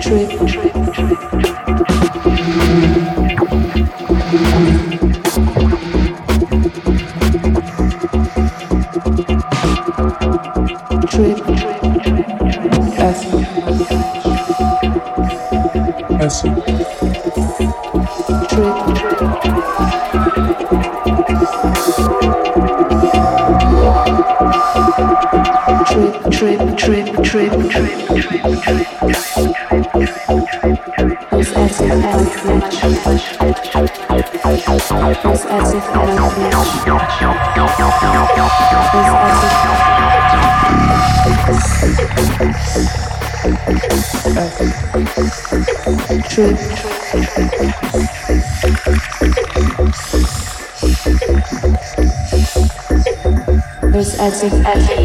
trip, trip, trip. truth. There's as if.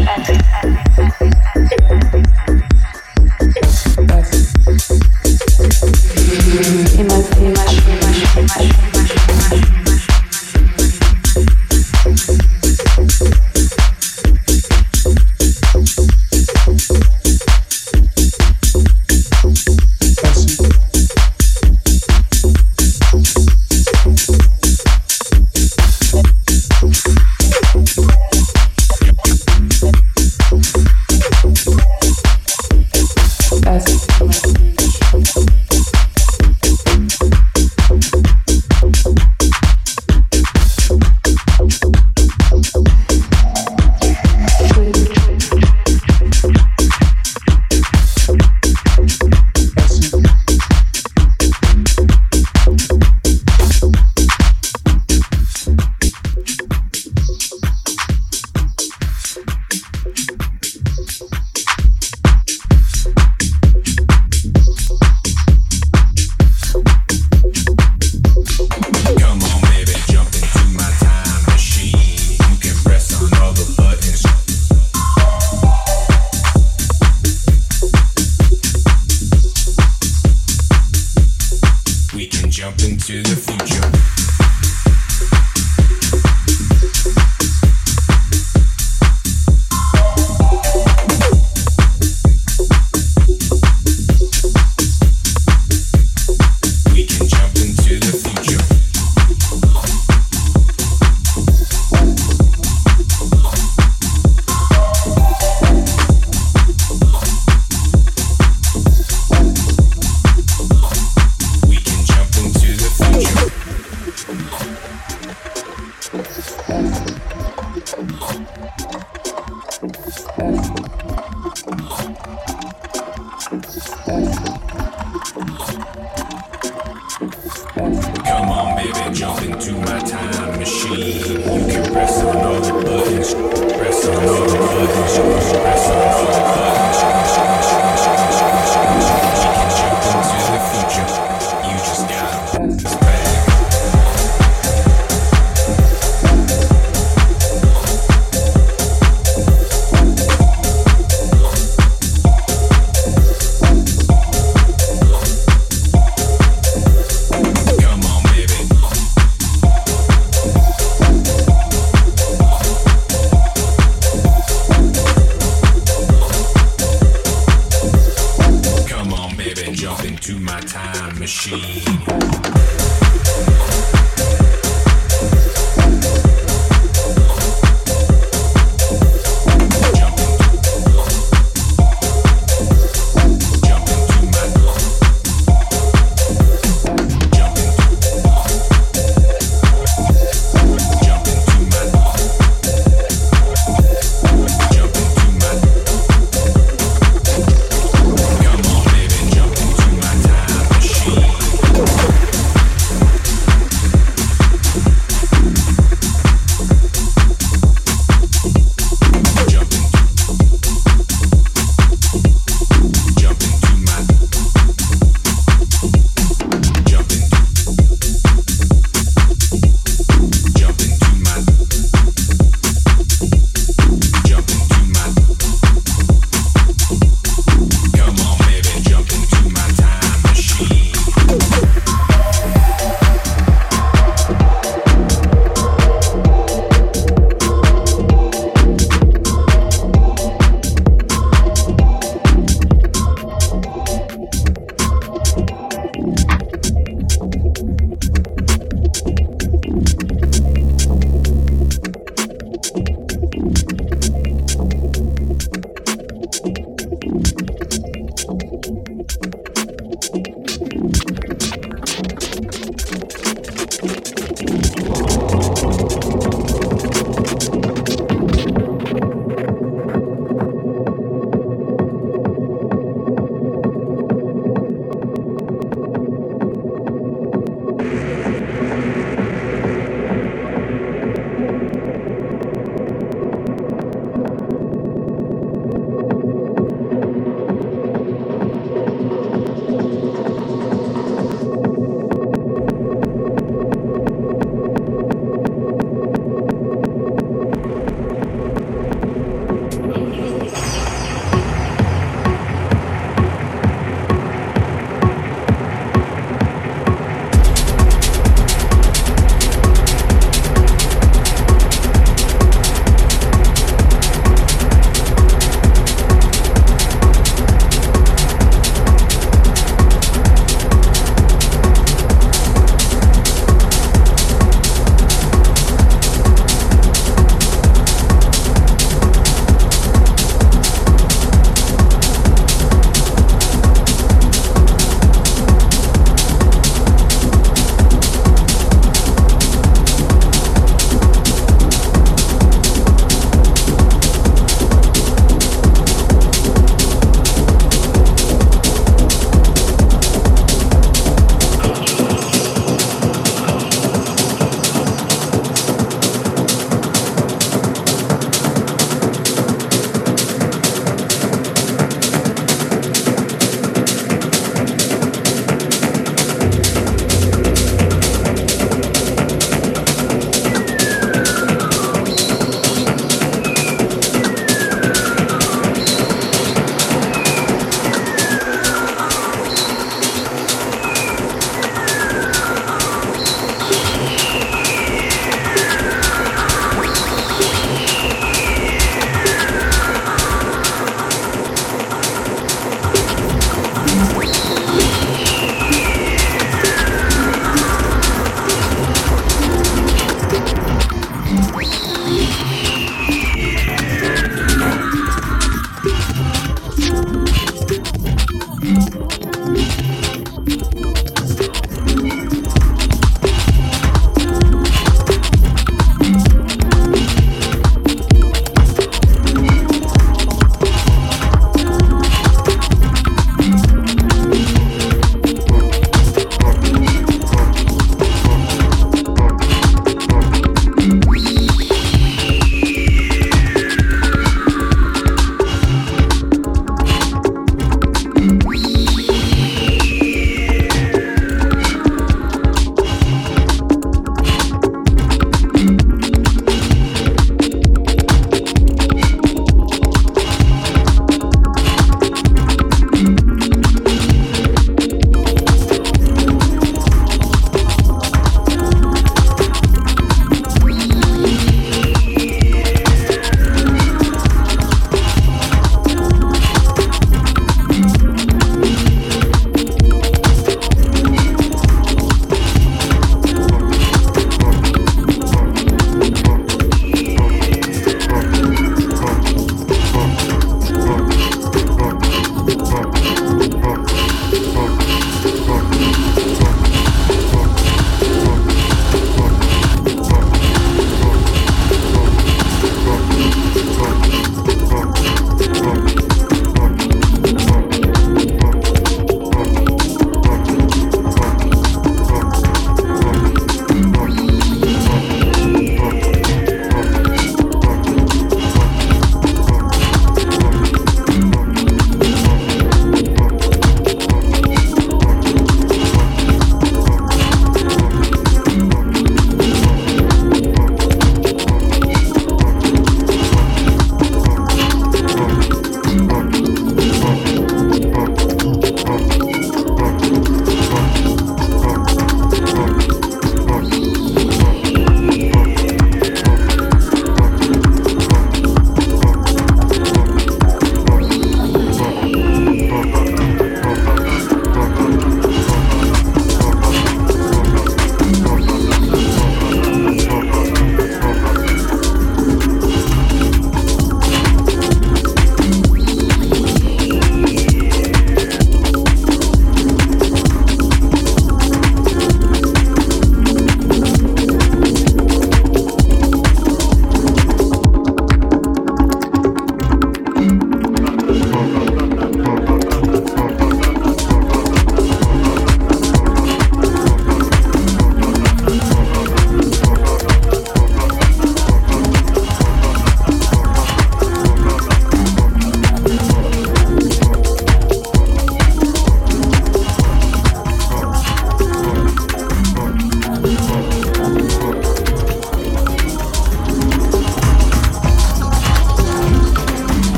Come on, baby, jump into my time machine. You can press on all the buttons, press on all the buttons, on all.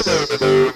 Thank